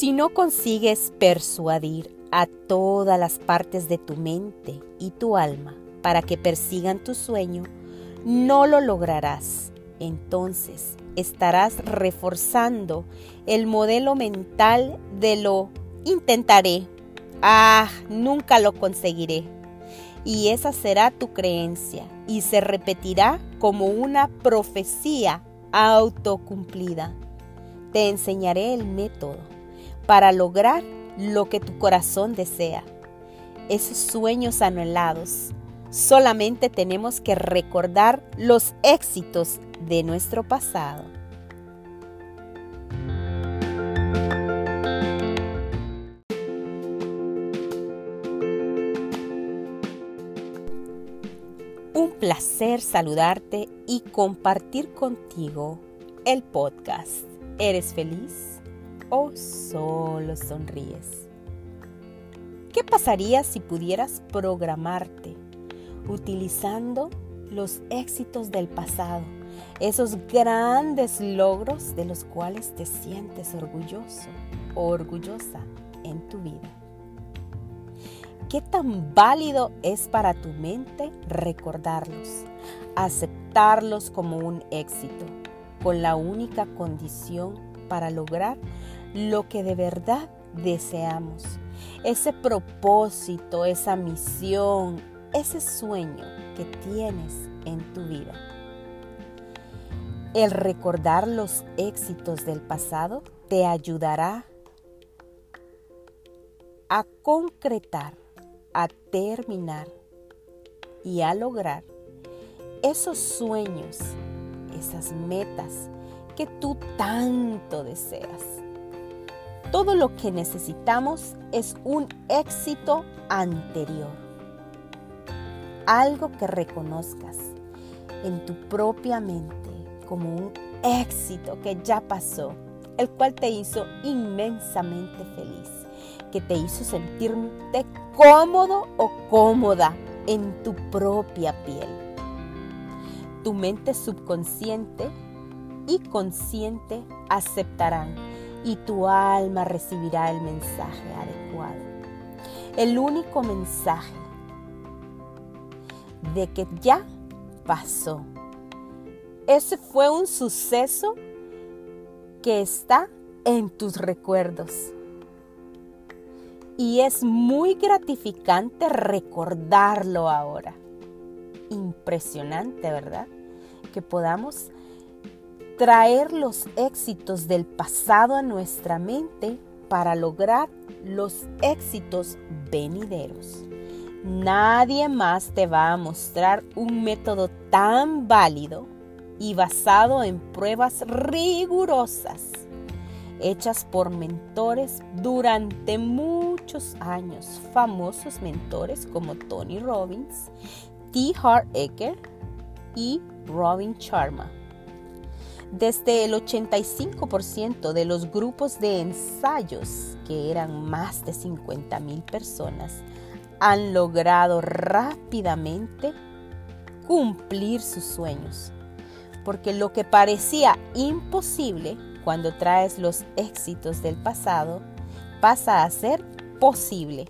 Si no consigues persuadir a todas las partes de tu mente y tu alma para que persigan tu sueño, no lo lograrás. Entonces estarás reforzando el modelo mental de lo intentaré. Ah, nunca lo conseguiré. Y esa será tu creencia y se repetirá como una profecía autocumplida. Te enseñaré el método para lograr lo que tu corazón desea. Esos sueños anhelados. Solamente tenemos que recordar los éxitos de nuestro pasado. Un placer saludarte y compartir contigo el podcast. ¿Eres feliz o solo sonríes? ¿Qué pasaría si pudieras programarte utilizando los éxitos del pasado, esos grandes logros de los cuales te sientes orgulloso o orgullosa en tu vida? ¿Qué tan válido es para tu mente recordarlos, aceptarlos como un éxito, con la única condición para lograr lo que de verdad deseamos? Ese propósito, esa misión, ese sueño que tienes en tu vida. El recordar los éxitos del pasado te ayudará a concretar a terminar y a lograr esos sueños, esas metas que tú tanto deseas. Todo lo que necesitamos es un éxito anterior. Algo que reconozcas en tu propia mente como un éxito que ya pasó, el cual te hizo inmensamente feliz, que te hizo sentirte cómodo o cómoda en tu propia piel. Tu mente subconsciente y consciente aceptarán y tu alma recibirá el mensaje adecuado. El único mensaje de que ya pasó. Ese fue un suceso que está en tus recuerdos. Y es muy gratificante recordarlo ahora. Impresionante, ¿verdad? Que podamos traer los éxitos del pasado a nuestra mente para lograr los éxitos venideros. Nadie más te va a mostrar un método tan válido y basado en pruebas rigurosas hechas por mentores durante muchos años, famosos mentores como Tony Robbins, T. Hart Ecker y Robin Sharma. Desde el 85% de los grupos de ensayos, que eran más de 50 mil personas, han logrado rápidamente cumplir sus sueños. Porque lo que parecía imposible cuando traes los éxitos del pasado, pasa a ser posible.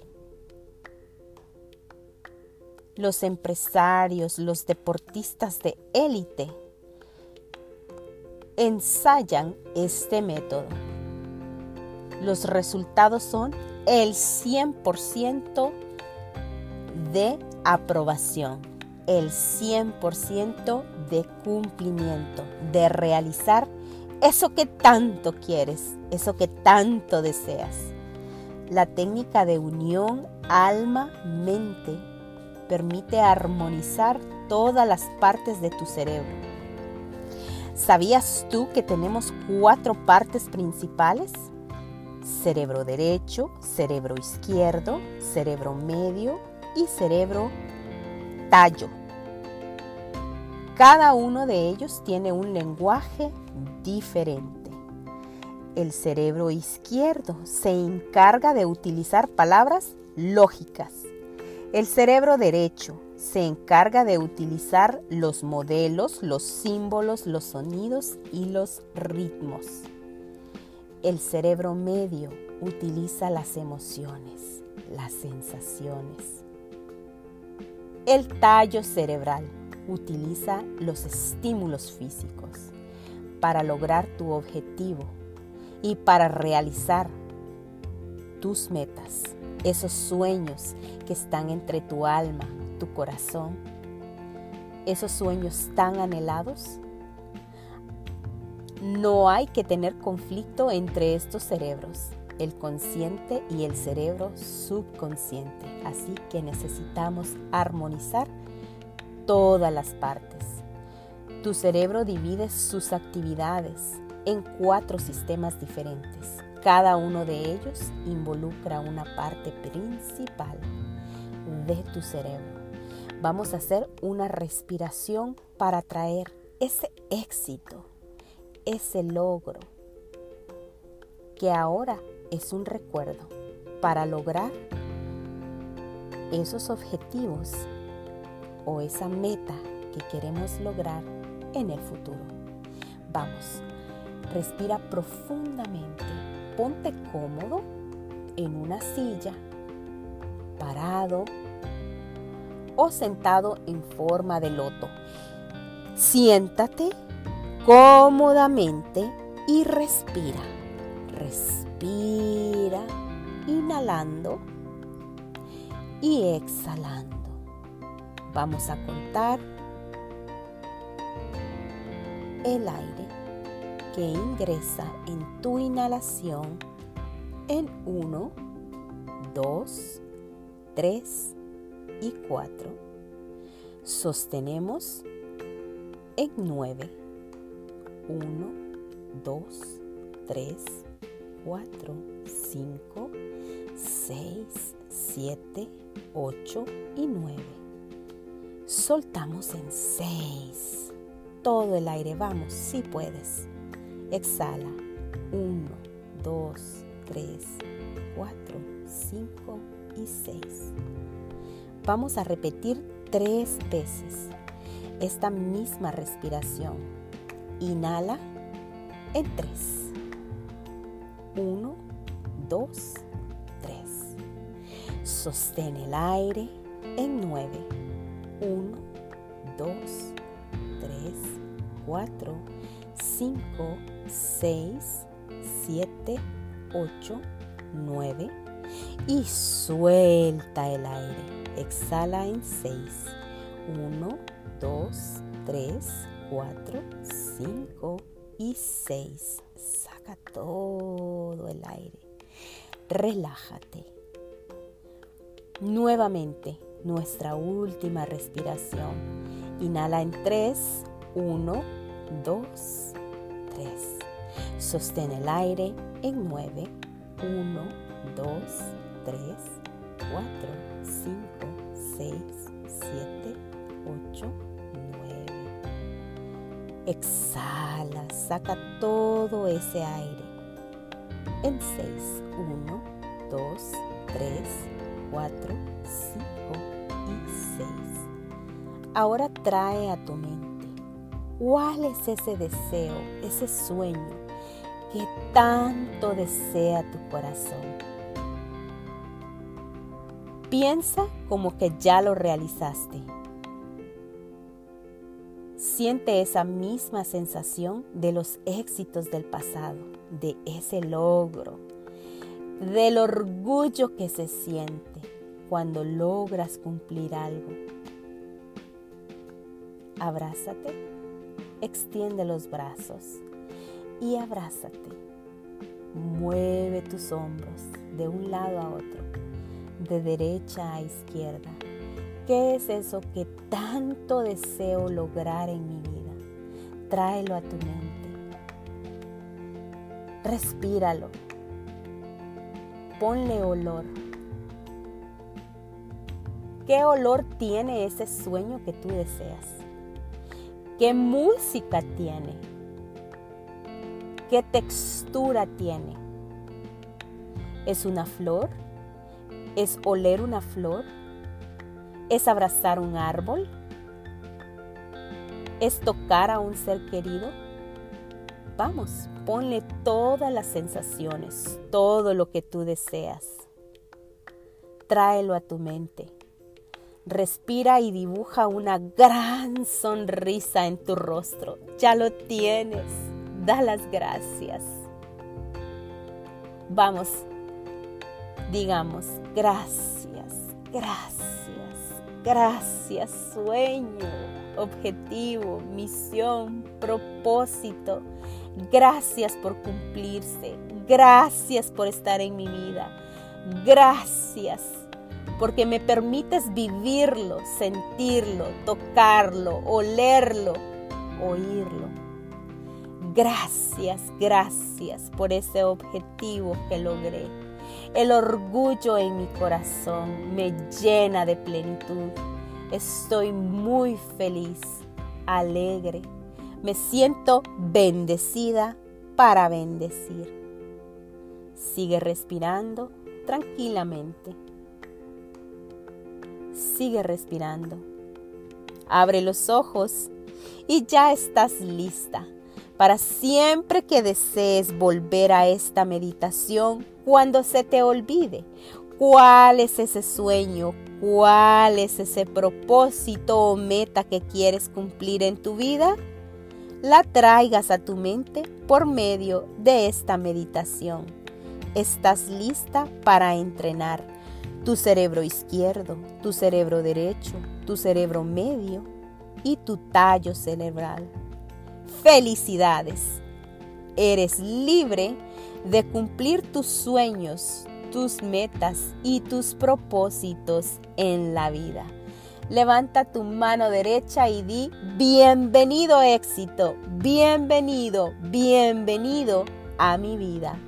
Los empresarios, los deportistas de élite ensayan este método. Los resultados son el 100% de aprobación, el 100% de cumplimiento, de realizar eso que tanto quieres, eso que tanto deseas. La técnica de unión alma-mente permite armonizar todas las partes de tu cerebro. ¿Sabías tú que tenemos cuatro partes principales? Cerebro derecho, cerebro izquierdo, cerebro medio y cerebro tallo. Cada uno de ellos tiene un lenguaje diferente. El cerebro izquierdo se encarga de utilizar palabras lógicas. El cerebro derecho se encarga de utilizar los modelos, los símbolos, los sonidos y los ritmos. El cerebro medio utiliza las emociones, las sensaciones. El tallo cerebral utiliza los estímulos físicos para lograr tu objetivo y para realizar tus metas, esos sueños que están entre tu alma, tu corazón, esos sueños tan anhelados. No hay que tener conflicto entre estos cerebros, el consciente y el cerebro subconsciente, así que necesitamos armonizar todas las partes. Tu cerebro divide sus actividades en cuatro sistemas diferentes cada uno de ellos involucra una parte principal de tu cerebro. Vamos a hacer una respiración para traer ese éxito, ese logro, que ahora es un recuerdo para lograr esos objetivos o esa meta que queremos lograr en el futuro. Vamos, respira profundamente ponte cómodo en una silla, parado o sentado en forma de loto. Siéntate cómodamente y respira. Respira, inhalando y exhalando. Vamos a contar el aire que ingresa en tu inhalación en 1, 2, 3 y 4. Sostenemos en 9. 1, 2, 3, 4, 5, 6, 7, 8 y 9. Soltamos en 6. Todo el aire, vamos, si puedes. Exhala. 1, 2, 3, 4, 5 y 6. Vamos a repetir tres veces esta misma respiración. Inhala en 3. 1, 2, 3. Sostén el aire en 9. 1, 2, 3, 4, 5, 6, 7, 8, 9 y suelta el aire. Exhala en 6. 1, 2, 3, 4, 5 y 6. Saca todo el aire. Relájate. Nuevamente, nuestra última respiración. Inhala en 3, 1, 2, Sostén el aire en 9. 1, 2, 3, 4, 5, 6, 7, 8, 9. Exhala, saca todo ese aire. En 6, 1, 2, 3, 4, 5 y 6. Ahora trae a tu mente ¿Cuál es ese deseo, ese sueño que tanto desea tu corazón? Piensa como que ya lo realizaste. Siente esa misma sensación de los éxitos del pasado, de ese logro, del orgullo que se siente cuando logras cumplir algo. Abrázate extiende los brazos y abrázate. Mueve tus hombros de un lado a otro, de derecha a izquierda. ¿Qué es eso que tanto deseo lograr en mi vida? Tráelo a tu mente. Respíralo. Ponle olor. ¿Qué olor tiene ese sueño que tú deseas? ¿Qué música tiene? ¿Qué textura tiene? ¿Es una flor? ¿Es oler una flor? ¿Es abrazar un árbol? ¿Es tocar a un ser querido? Vamos, ponle todas las sensaciones, todo lo que tú deseas. Tráelo a tu mente. Respira y dibuja una gran sonrisa en tu rostro. Ya lo tienes. Da las gracias. Vamos, digamos, gracias, gracias, gracias, sueño, objetivo, misión, propósito. Gracias por cumplirse. Gracias por estar en mi vida. Gracias porque me permites vivirlo, sentirlo, tocarlo, olerlo, oírlo. Gracias, gracias por ese objetivo que logré. El orgullo en mi corazón me llena de plenitud. Estoy muy feliz, alegre. Me siento bendecida para bendecir. Sigue respirando tranquilamente. Sigue respirando. Abre los ojos y ya estás lista para siempre que desees volver a esta meditación cuando se te olvide cuál es ese sueño, cuál es ese propósito o meta que quieres cumplir en tu vida, la traigas a tu mente por medio de esta meditación. Estás lista para entrenar tu cerebro izquierdo, tu cerebro derecho, tu cerebro medio y tu tallo cerebral. Felicidades. Eres libre de cumplir tus sueños, tus metas y tus propósitos en la vida. Levanta tu mano derecha y di, bienvenido éxito, bienvenido, bienvenido a mi vida.